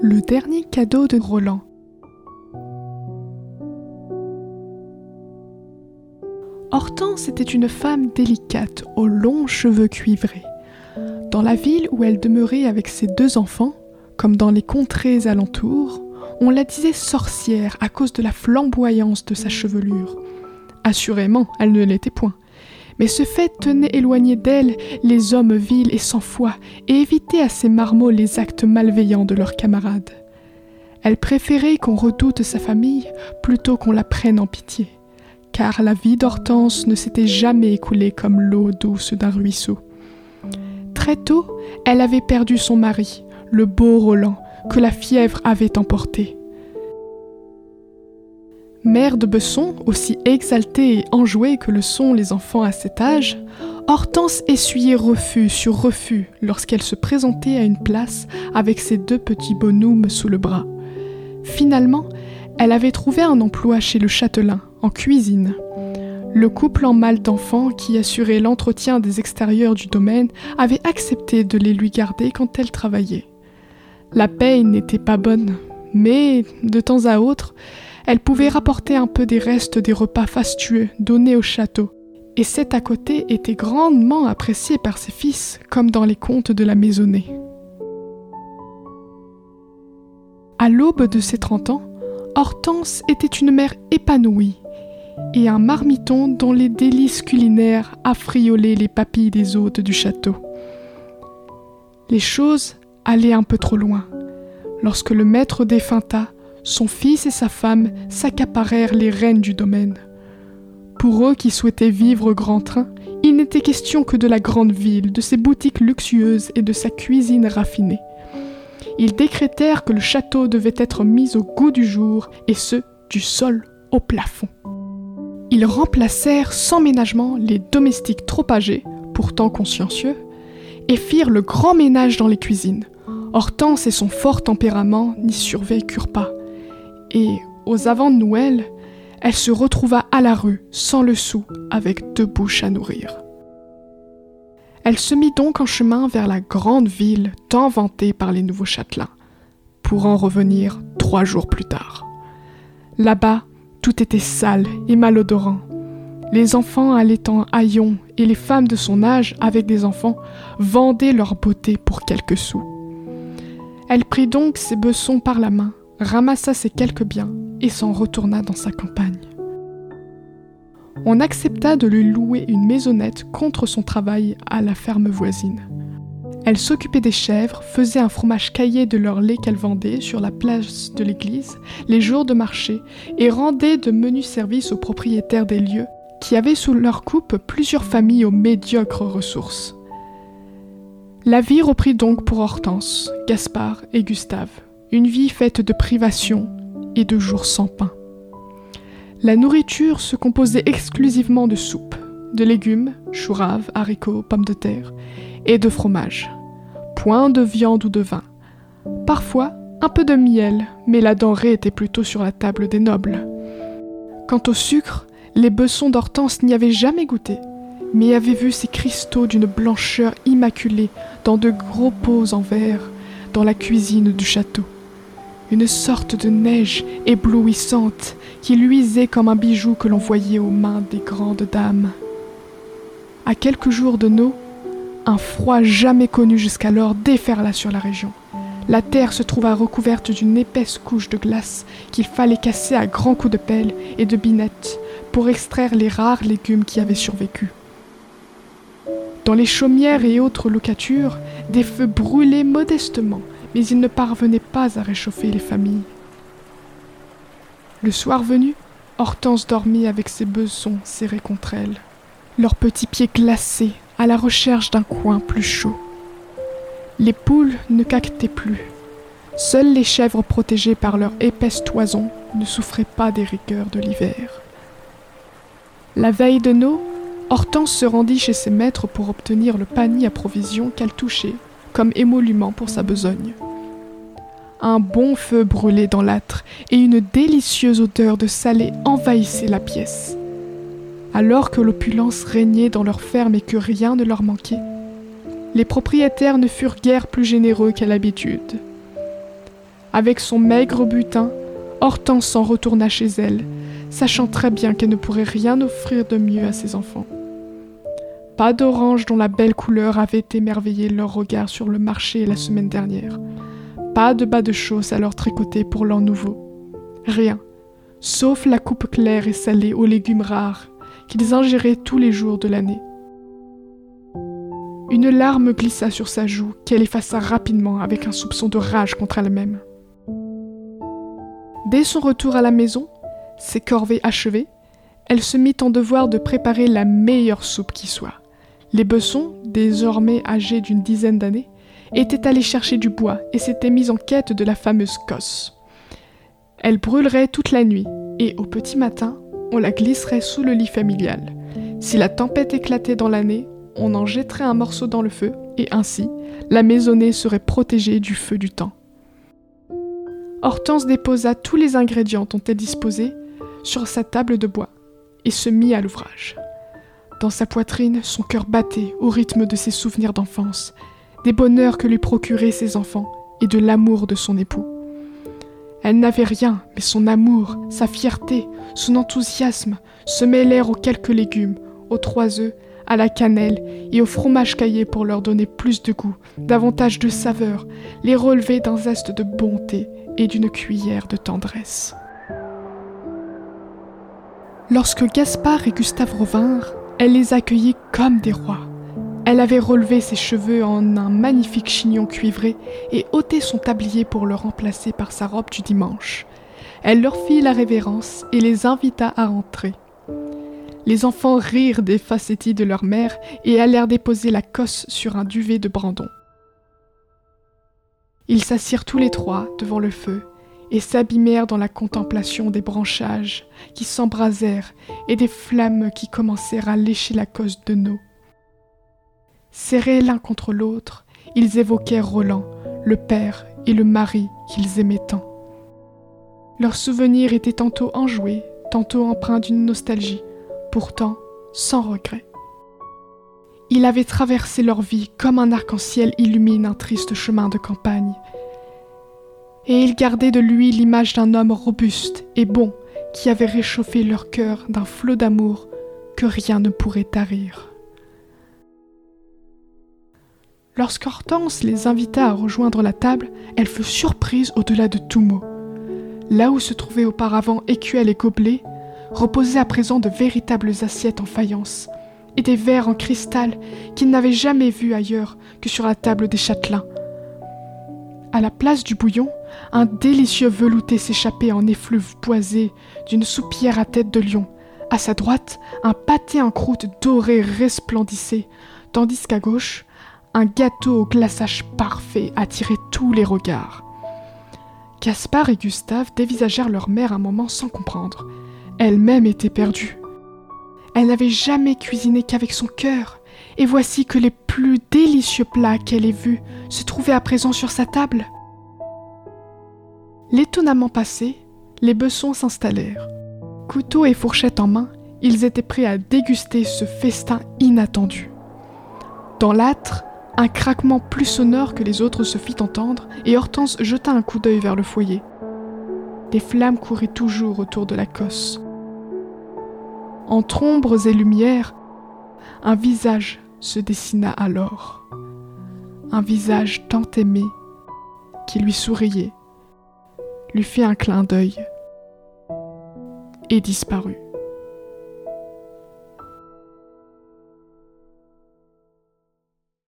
Le dernier cadeau de Roland. Hortense était une femme délicate aux longs cheveux cuivrés. Dans la ville où elle demeurait avec ses deux enfants, comme dans les contrées alentours, on la disait sorcière à cause de la flamboyance de sa chevelure. Assurément, elle ne l'était point. Mais ce fait tenait éloigné d'elle les hommes vils et sans foi, et évitait à ces marmots les actes malveillants de leurs camarades. Elle préférait qu'on redoute sa famille plutôt qu'on la prenne en pitié, car la vie d'Hortense ne s'était jamais écoulée comme l'eau douce d'un ruisseau. Très tôt, elle avait perdu son mari, le beau Roland, que la fièvre avait emporté. Mère de Besson, aussi exaltée et enjouée que le sont les enfants à cet âge, Hortense essuyait refus sur refus lorsqu'elle se présentait à une place avec ses deux petits bonhommes sous le bras. Finalement, elle avait trouvé un emploi chez le châtelain, en cuisine. Le couple en mal d'enfants qui assurait l'entretien des extérieurs du domaine avait accepté de les lui garder quand elle travaillait. La paye n'était pas bonne, mais de temps à autre, elle pouvait rapporter un peu des restes des repas fastueux donnés au château, et cet à côté était grandement apprécié par ses fils, comme dans les contes de la maisonnée. À l'aube de ses trente ans, Hortense était une mère épanouie et un marmiton dont les délices culinaires affriolaient les papilles des hôtes du château. Les choses allaient un peu trop loin. Lorsque le maître défunta, son fils et sa femme s'accaparèrent les rênes du domaine. Pour eux qui souhaitaient vivre grand train, il n'était question que de la grande ville, de ses boutiques luxueuses et de sa cuisine raffinée. Ils décrétèrent que le château devait être mis au goût du jour, et ce, du sol au plafond. Ils remplacèrent sans ménagement les domestiques trop âgés, pourtant consciencieux, et firent le grand ménage dans les cuisines. Hortense et son fort tempérament n'y survécurent pas. Et, aux avant Noël, elle se retrouva à la rue, sans le sou, avec deux bouches à nourrir. Elle se mit donc en chemin vers la grande ville tant vantée par les nouveaux châtelains, pour en revenir trois jours plus tard. Là-bas, tout était sale et malodorant. Les enfants allaient en haillons et les femmes de son âge, avec des enfants, vendaient leur beauté pour quelques sous. Elle prit donc ses bessons par la main, ramassa ses quelques biens et s'en retourna dans sa campagne. On accepta de lui louer une maisonnette contre son travail à la ferme voisine. Elle s'occupait des chèvres, faisait un fromage caillé de leur lait qu'elle vendait sur la place de l'église, les jours de marché, et rendait de menus services aux propriétaires des lieux, qui avaient sous leur coupe plusieurs familles aux médiocres ressources. La vie reprit donc pour Hortense, Gaspard et Gustave, une vie faite de privations et de jours sans pain. La nourriture se composait exclusivement de soupe, de légumes, choux raves, haricots, pommes de terre, et de fromage point de viande ou de vin. Parfois, un peu de miel, mais la denrée était plutôt sur la table des nobles. Quant au sucre, les bessons d'Hortense n'y avaient jamais goûté, mais avaient vu ces cristaux d'une blancheur immaculée dans de gros pots en verre dans la cuisine du château. Une sorte de neige éblouissante qui luisait comme un bijou que l'on voyait aux mains des grandes dames. À quelques jours de nos, un froid jamais connu jusqu'alors déferla sur la région. La terre se trouva recouverte d'une épaisse couche de glace qu'il fallait casser à grands coups de pelle et de binette pour extraire les rares légumes qui avaient survécu. Dans les chaumières et autres locatures, des feux brûlaient modestement, mais ils ne parvenaient pas à réchauffer les familles. Le soir venu, Hortense dormit avec ses besons serrés contre elle, leurs petits pieds glacés à la recherche d'un coin plus chaud. Les poules ne caquetaient plus. Seules les chèvres protégées par leur épaisse toison ne souffraient pas des rigueurs de l'hiver. La veille de nos, Hortense se rendit chez ses maîtres pour obtenir le panier à provisions qu'elle touchait comme émolument pour sa besogne. Un bon feu brûlait dans l'âtre et une délicieuse odeur de salé envahissait la pièce alors que l'opulence régnait dans leurs fermes et que rien ne leur manquait. Les propriétaires ne furent guère plus généreux qu'à l'habitude. Avec son maigre butin, Hortense s'en retourna chez elle, sachant très bien qu'elle ne pourrait rien offrir de mieux à ses enfants. Pas d'orange dont la belle couleur avait émerveillé leur regard sur le marché la semaine dernière. Pas de bas de chausses à leur tricoter pour l'an nouveau. Rien, sauf la coupe claire et salée aux légumes rares qu'ils ingéraient tous les jours de l'année. Une larme glissa sur sa joue qu'elle effaça rapidement avec un soupçon de rage contre elle-même. Dès son retour à la maison, ses corvées achevées, elle se mit en devoir de préparer la meilleure soupe qui soit. Les bessons, désormais âgés d'une dizaine d'années, étaient allés chercher du bois et s'étaient mis en quête de la fameuse cosse. Elle brûlerait toute la nuit, et au petit matin, on la glisserait sous le lit familial. Si la tempête éclatait dans l'année, on en jetterait un morceau dans le feu, et ainsi, la maisonnée serait protégée du feu du temps. Hortense déposa tous les ingrédients dont elle disposait sur sa table de bois, et se mit à l'ouvrage. Dans sa poitrine, son cœur battait au rythme de ses souvenirs d'enfance, des bonheurs que lui procuraient ses enfants et de l'amour de son époux. Elle n'avait rien, mais son amour, sa fierté, son enthousiasme se mêlèrent aux quelques légumes, aux trois œufs, à la cannelle et au fromage caillé pour leur donner plus de goût, davantage de saveur, les relever d'un zeste de bonté et d'une cuillère de tendresse. Lorsque Gaspard et Gustave revinrent, elle les accueillit comme des rois. Elle avait relevé ses cheveux en un magnifique chignon cuivré et ôté son tablier pour le remplacer par sa robe du dimanche. Elle leur fit la révérence et les invita à entrer. Les enfants rirent des facéties de leur mère et allèrent déposer la cosse sur un duvet de brandon. Ils s'assirent tous les trois devant le feu et s'abîmèrent dans la contemplation des branchages qui s'embrasèrent et des flammes qui commencèrent à lécher la cosse de nos. Serrés l'un contre l'autre, ils évoquèrent Roland, le père et le mari qu'ils aimaient tant. Leurs souvenirs étaient tantôt enjoués, tantôt empreints d'une nostalgie, pourtant sans regret. Il avait traversé leur vie comme un arc-en-ciel illumine un triste chemin de campagne. Et ils gardaient de lui l'image d'un homme robuste et bon qui avait réchauffé leur cœur d'un flot d'amour que rien ne pourrait tarir. Lorsqu'Hortense les invita à rejoindre la table, elle fut surprise au-delà de tout mot. Là où se trouvaient auparavant écuelles et gobelets, reposaient à présent de véritables assiettes en faïence et des verres en cristal qu'ils n'avaient jamais vus ailleurs que sur la table des châtelains. À la place du bouillon, un délicieux velouté s'échappait en effluve boisé d'une soupière à tête de lion. À sa droite, un pâté en croûte dorée resplendissait, tandis qu'à gauche, un gâteau au glaçage parfait attirait tous les regards. Gaspard et Gustave dévisagèrent leur mère un moment sans comprendre. Elle-même était perdue. Elle n'avait jamais cuisiné qu'avec son cœur, et voici que les plus délicieux plats qu'elle ait vus se trouvaient à présent sur sa table. L'étonnement passé, les bessons s'installèrent. Couteau et fourchette en main, ils étaient prêts à déguster ce festin inattendu. Dans l'âtre, un craquement plus sonore que les autres se fit entendre, et Hortense jeta un coup d'œil vers le foyer. Des flammes couraient toujours autour de la cosse. Entre ombres et lumières, un visage se dessina alors. Un visage tant aimé qui lui souriait, lui fit un clin d'œil et disparut.